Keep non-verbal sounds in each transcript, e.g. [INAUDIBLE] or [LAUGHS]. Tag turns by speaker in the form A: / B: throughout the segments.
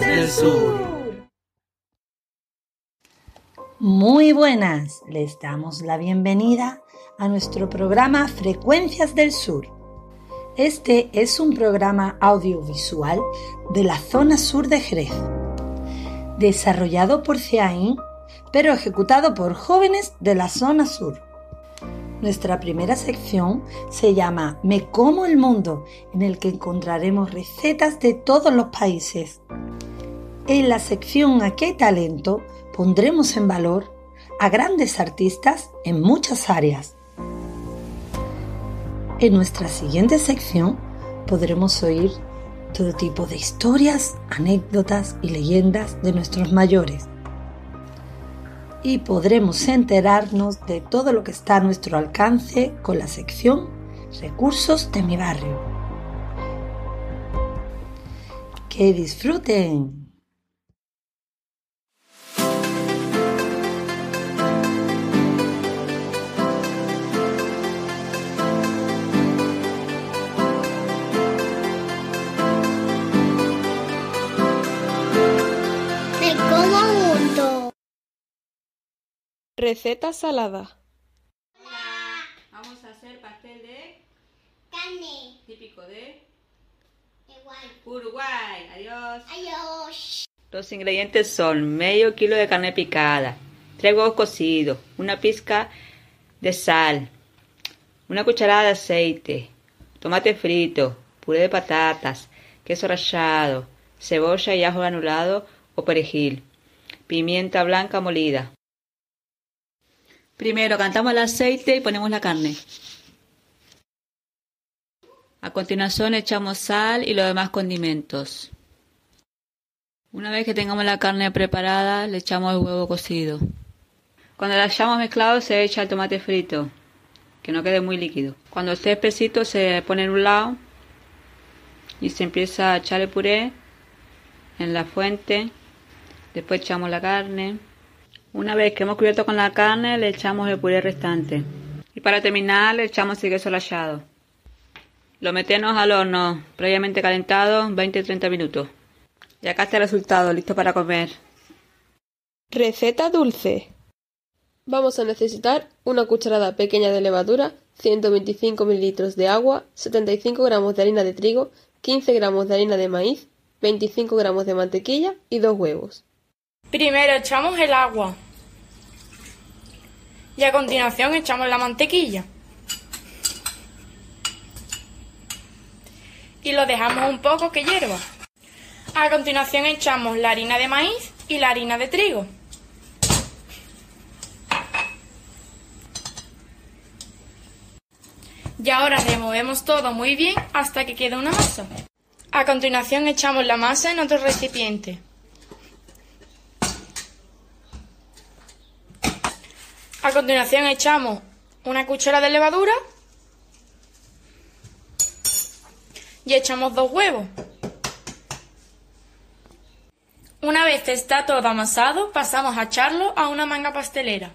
A: Del Sur.
B: Muy buenas, les damos la bienvenida a nuestro programa Frecuencias del Sur. Este es un programa audiovisual de la zona sur de Jerez, desarrollado por CEAIN, pero ejecutado por jóvenes de la zona sur. Nuestra primera sección se llama Me como el mundo, en el que encontraremos recetas de todos los países. En la sección Aquí hay talento pondremos en valor a grandes artistas en muchas áreas. En nuestra siguiente sección podremos oír todo tipo de historias, anécdotas y leyendas de nuestros mayores. Y podremos enterarnos de todo lo que está a nuestro alcance con la sección Recursos de mi barrio. ¡Que disfruten!
C: Receta salada.
D: Vamos a hacer pastel de
E: Carne.
D: típico de
E: Igual.
D: Uruguay. Adiós.
E: Adiós.
D: Los ingredientes son medio kilo de carne picada, tres huevos cocidos, una pizca de sal, una cucharada de aceite, tomate frito, puré de patatas, queso rallado, cebolla y ajo granulado o perejil, pimienta blanca molida. Primero cantamos el aceite y ponemos la carne. A continuación echamos sal y los demás condimentos. Una vez que tengamos la carne preparada, le echamos el huevo cocido. Cuando la hayamos mezclado, se echa el tomate frito, que no quede muy líquido. Cuando esté espesito, se pone en un lado y se empieza a echar el puré en la fuente. Después echamos la carne. Una vez que hemos cubierto con la carne, le echamos el puré restante. Y para terminar, le echamos el queso rallado. Lo metemos al horno previamente calentado 20-30 minutos. Y acá está el resultado, listo para comer.
C: Receta dulce. Vamos a necesitar una cucharada pequeña de levadura, 125 mililitros de agua, 75 gramos de harina de trigo, 15 gramos de harina de maíz, 25 gramos de mantequilla y dos huevos.
F: Primero echamos el agua y a continuación echamos la mantequilla y lo dejamos un poco que hierva. A continuación echamos la harina de maíz y la harina de trigo. Y ahora removemos todo muy bien hasta que quede una masa. A continuación echamos la masa en otro recipiente. A continuación echamos una cuchara de levadura y echamos dos huevos. Una vez está todo amasado, pasamos a echarlo a una manga pastelera.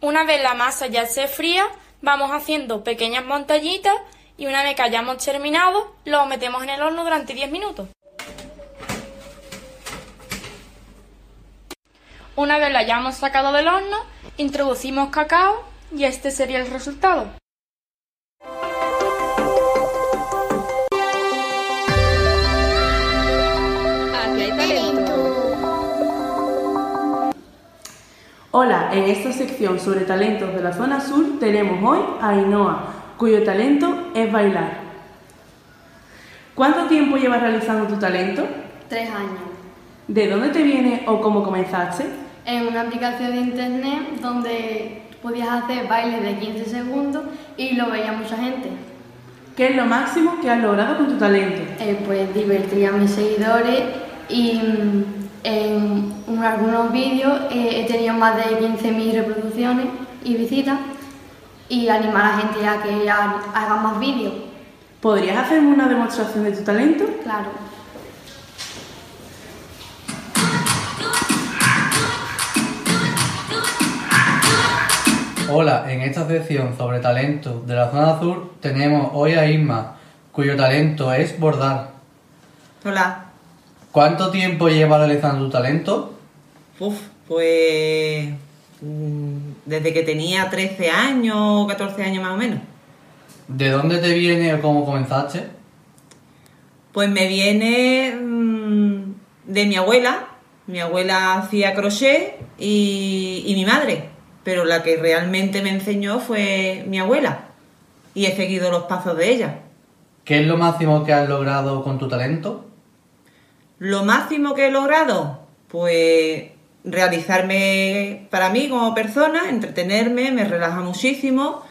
F: Una vez la masa ya se fría, vamos haciendo pequeñas montañitas y una vez que hayamos terminado, lo metemos en el horno durante 10 minutos. Una vez lo hayamos sacado del horno, introducimos cacao y este sería el resultado.
C: Aquí hay talento.
A: Hola, en esta sección sobre talentos de la zona sur tenemos hoy a Ainhoa, cuyo talento es bailar. ¿Cuánto tiempo llevas realizando tu talento?
G: Tres años.
A: ¿De dónde te viene o cómo comenzaste?
G: En una aplicación de internet donde podías hacer bailes de 15 segundos y lo veía mucha gente.
A: ¿Qué es lo máximo que has logrado con tu talento?
G: Eh, pues divertí a mis seguidores y mm, en un- algunos vídeos eh, he tenido más de 15.000 reproducciones y visitas y animar a la gente a que ha- haga más vídeos.
A: ¿Podrías hacerme una demostración de tu talento?
G: Claro.
H: Hola, en esta sección sobre talento de la zona sur tenemos hoy a Isma, cuyo talento es bordar.
I: Hola,
H: ¿Cuánto tiempo llevas realizando tu talento?
I: Uf, pues mm, desde que tenía 13 años o 14 años más o menos.
H: ¿De dónde te viene o cómo comenzaste?
I: Pues me viene mm, de mi abuela. Mi abuela hacía crochet y, y mi madre. Pero la que realmente me enseñó fue mi abuela. Y he seguido los pasos de ella.
H: ¿Qué es lo máximo que has logrado con tu talento?
I: Lo máximo que he logrado, pues realizarme para mí como persona, entretenerme, me relaja muchísimo,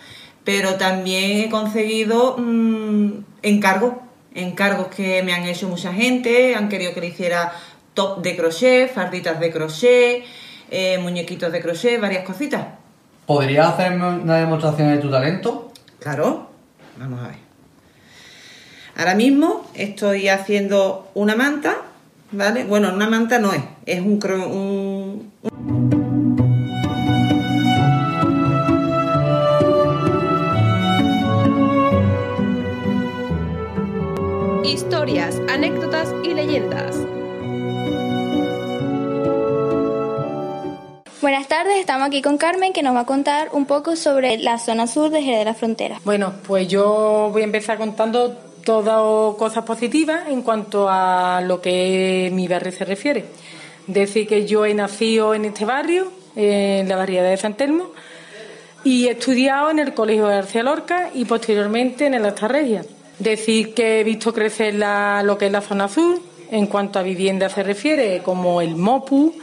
I: pero también he conseguido mm, encargos, encargos que me han hecho mucha gente, han querido que le hiciera top de crochet, farditas de crochet, eh, muñequitos de crochet, varias cositas.
H: ¿Podrías hacerme una demostración de tu talento?
I: Claro, vamos a ver. Ahora mismo estoy haciendo una manta, ¿vale? Bueno, una manta no es, es un, cro- un,
C: Historias, anécdotas y leyendas.
J: Buenas tardes, estamos aquí con Carmen que nos va a contar un poco sobre la zona sur de Jerez de la Frontera.
K: Bueno, pues yo voy a empezar contando todas cosas positivas en cuanto a lo que mi barrio se refiere. Decir que yo he nacido en este barrio, en la barriada de San Telmo, y he estudiado en el Colegio de García Lorca y posteriormente en el Asta Regia. Decir que he visto crecer lo que es la zona sur en cuanto a vivienda se refiere, como el MOPU,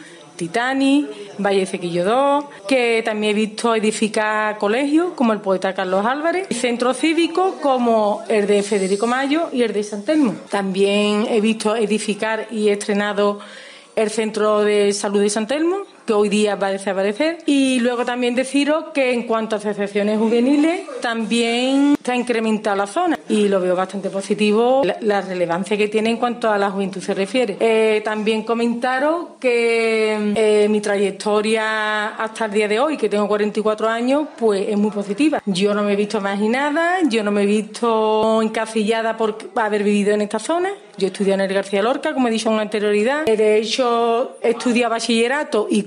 K: Titani, Valle Cequillo 2, que también he visto edificar colegios como el poeta Carlos Álvarez, centros cívicos como el de Federico Mayo y el de San Telmo. También he visto edificar y estrenado el centro de salud de San Telmo, que hoy día va a desaparecer. Y luego también deciros que en cuanto a asociaciones juveniles, también se ha la zona y lo veo bastante positivo la, la relevancia que tiene en cuanto a la juventud se refiere. Eh, también comentaros que eh, mi trayectoria hasta el día de hoy, que tengo 44 años, pues es muy positiva. Yo no me he visto marginada, yo no me he visto encasillada por haber vivido en esta zona. Yo estudié en el García Lorca, como he dicho con anterioridad. De hecho, estudié bachillerato y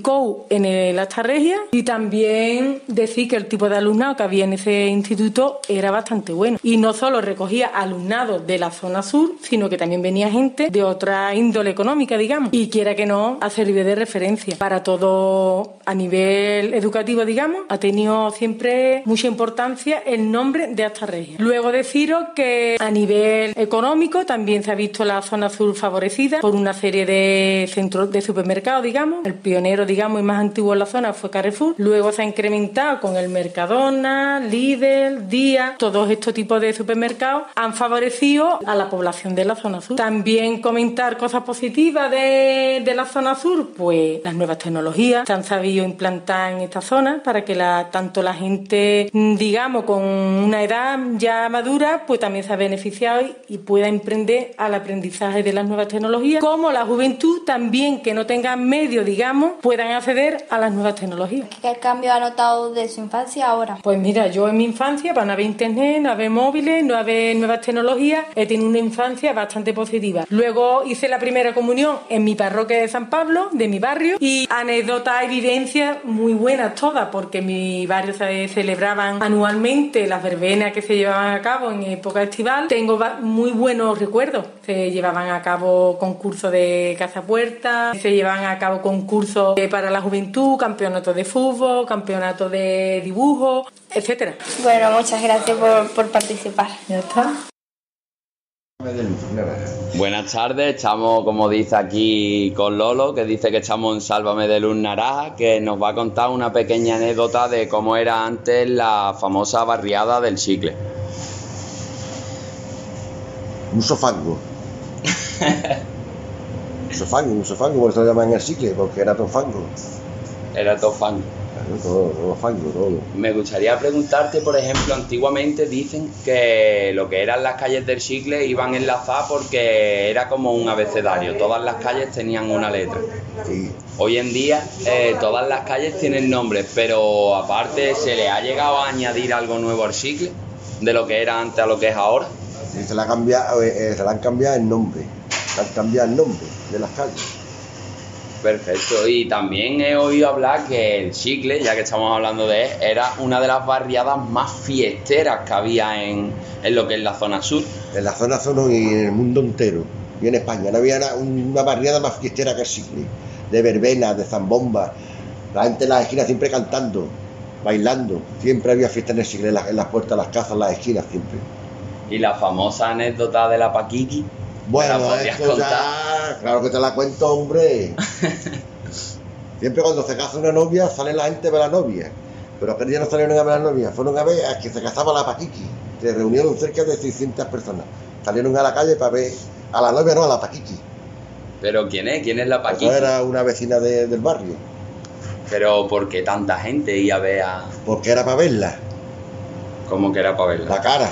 K: En Asta Regia. Y también decir que el tipo de alumnado que había en ese instituto era bastante bueno. Y no solo recogía alumnado de la zona sur, sino que también venía gente de otra índole económica, digamos. Y quiera que no, ha servido de referencia para todo a nivel educativo, digamos. Ha tenido siempre mucha importancia el nombre de Asta Regia. Luego deciros que a nivel económico también se ha visto la zona sur favorecida por una serie de centros de supermercados, digamos. El pionero, digamos, y más antiguo en la zona fue Carrefour. Luego se ha incrementado con el Mercadona, Lidl, Día. Todos estos tipos de supermercados han favorecido a la población de la zona sur. También comentar cosas positivas de, la zona sur, pues las nuevas tecnologías se han sabido implantar en esta zona para que la, tanto la gente, mm, digamos, con una edad ya madura, pues también se ha beneficiado y, pueda emprender al aprendizaje de las nuevas tecnologías, como la juventud también que no tengan medios, digamos, puedan acceder a las nuevas tecnologías.
J: ¿Qué cambio ha notado de su infancia ahora?
K: Pues mira, yo en mi infancia, para no haber internet, no haber móviles, no haber nuevas tecnologías, he tenido una infancia bastante positiva. Luego hice la primera comunión en mi parroquia de San Pablo, de mi barrio, y anécdotas y vivencias muy buenas todas, porque en mi barrio se celebraban anualmente las verbenas que se llevaban a cabo en época estival. Tengo muy buenos recuerdos. Se llevaban a cabo concursos de caza puerta, se llevaban a cabo concursos eh, para la juventud, campeonatos de fútbol, campeonatos de dibujo, etcétera.
J: Bueno, muchas gracias por, por participar.
K: Ya está.
L: Buenas tardes, estamos como dice aquí con Lolo, que dice que estamos en Sálvame de Luz Naranja, que nos va a contar una pequeña anécdota de cómo era antes la famosa barriada del chicle.
M: Un sofango. [LAUGHS] un sofango, un sofango, por eso lo llaman el chicle, porque era todo fango.
L: Era todo fango.
M: Claro, todo, todo fango, todo.
L: Me gustaría preguntarte, por ejemplo, antiguamente dicen que lo que eran las calles del chicle iban enlazadas porque era como un abecedario, todas las calles tenían una letra. Hoy en día eh, todas las calles tienen nombres, pero aparte se le ha llegado a añadir algo nuevo al chicle, de lo que era antes a lo que es ahora.
M: Sí, se le, ha cambiado, eh, eh, se le han cambiado el nombre. Han cambiado el nombre de las calles.
L: Perfecto, y también he oído hablar que el chicle, ya que estamos hablando de él, era una de las barriadas más fiesteras que había en, en lo que es la zona sur.
M: En la zona sur y en el mundo entero. Y en España no había na- una barriada más fiestera que el Sicle. De verbena, de zambomba. La gente en las esquinas siempre cantando, bailando. Siempre había fiesta en el Sicle, en las, en las puertas de las casas, en las esquinas siempre.
L: Y la famosa anécdota de la Paquiqui. ¿Me la
M: Bueno, esto ya, claro que te la cuento, hombre. [LAUGHS] Siempre cuando se casa una novia, sale la gente a ver a la novia. Pero aquel día no salieron a ver a la novia, fueron a ver a que se casaba la Paquiqui. Se reunieron cerca de 600 personas. Salieron a la calle para ver a la novia, no a la Paquiqui.
L: ¿Pero quién es? ¿Quién es la Paquiqui?
M: Eso era una vecina de- del barrio.
L: Pero ¿por qué tanta gente iba a ver a...?
M: Porque era para verla.
L: ¿Cómo que era para verla?
M: La cara.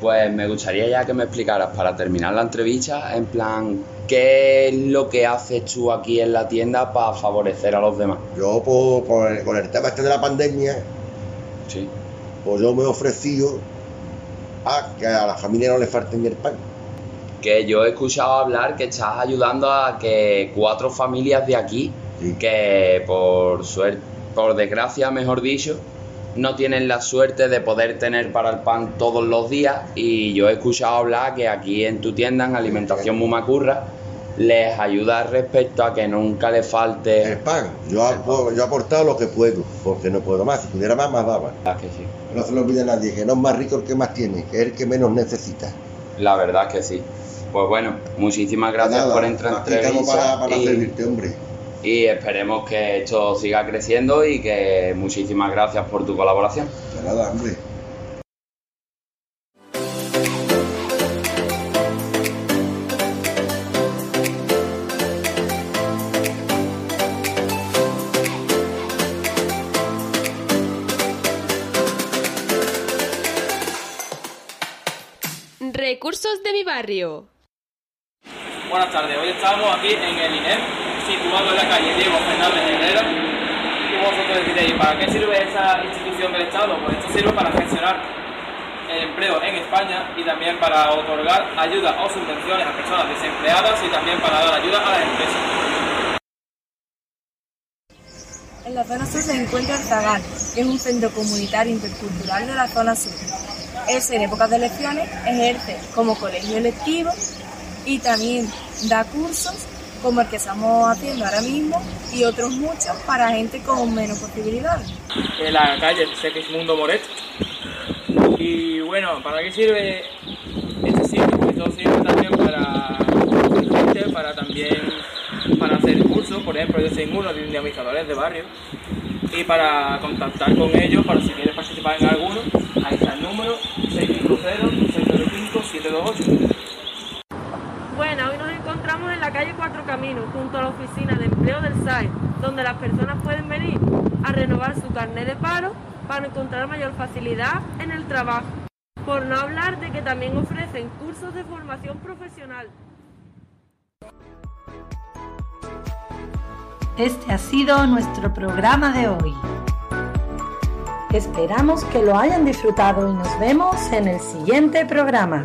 L: Pues me gustaría ya que me explicaras para terminar la entrevista, en plan, ¿qué es lo que haces tú aquí en la tienda para favorecer a los demás?
M: Yo, pues, con el, con el tema este de la pandemia,
L: Sí.
M: pues yo me he ofrecido a que a la familia no le falte ni el pan.
L: Que yo he escuchado hablar que estás ayudando a que cuatro familias de aquí, que por suerte, por desgracia, mejor dicho, no tienen la suerte de poder tener para el pan todos los días y yo he escuchado hablar que aquí en tu tienda, en Alimentación Mumacurra, les ayuda respecto a que nunca le falte
M: el pan. Yo, apo- yo he aportado lo que puedo, porque no puedo más. Si pudiera más, más daba.
L: que sí.
M: No se lo olvide a nadie, que no es más rico el que más tiene, que es el que menos necesita.
L: La verdad es que sí. Pues bueno, muchísimas gracias
M: Nada,
L: por entrar
M: aquí estamos para, para
L: y,
M: servirte, hombre.
L: Y esperemos que esto siga creciendo y que muchísimas gracias por tu colaboración.
M: De nada, hombre.
C: Recursos de mi barrio.
N: Buenas tardes, hoy estamos aquí en el INEM, situado en la calle Diego Fernández Herrera. Y vosotros diréis, ¿para qué sirve esta institución del Estado? Pues esto sirve para gestionar el empleo en España y también para otorgar ayuda o subvenciones a personas desempleadas y también para dar ayuda a las empresas.
O: En la zona sur se encuentra el Zagal, que es un centro comunitario intercultural de la zona sur. Ese en épocas de elecciones ejerce como colegio electivo y también da cursos como el que estamos haciendo ahora mismo y otros muchos para gente con menos posibilidades.
N: En la calle Segismundo Moret. Y bueno, ¿para qué sirve este sitio? Pues esto sirve también para gente, para también para hacer cursos, por ejemplo, yo soy uno de dinamizadores de barrio y para contactar con ellos, para si quieres participar en alguno, ahí está el número
P: 650 605 728 Estamos en la calle Cuatro Caminos, junto a la oficina de empleo del SAE, donde las personas pueden venir a renovar su carnet de paro para encontrar mayor facilidad en el trabajo. Por no hablar de que también ofrecen cursos de formación profesional.
B: Este ha sido nuestro programa de hoy. Esperamos que lo hayan disfrutado y nos vemos en el siguiente programa.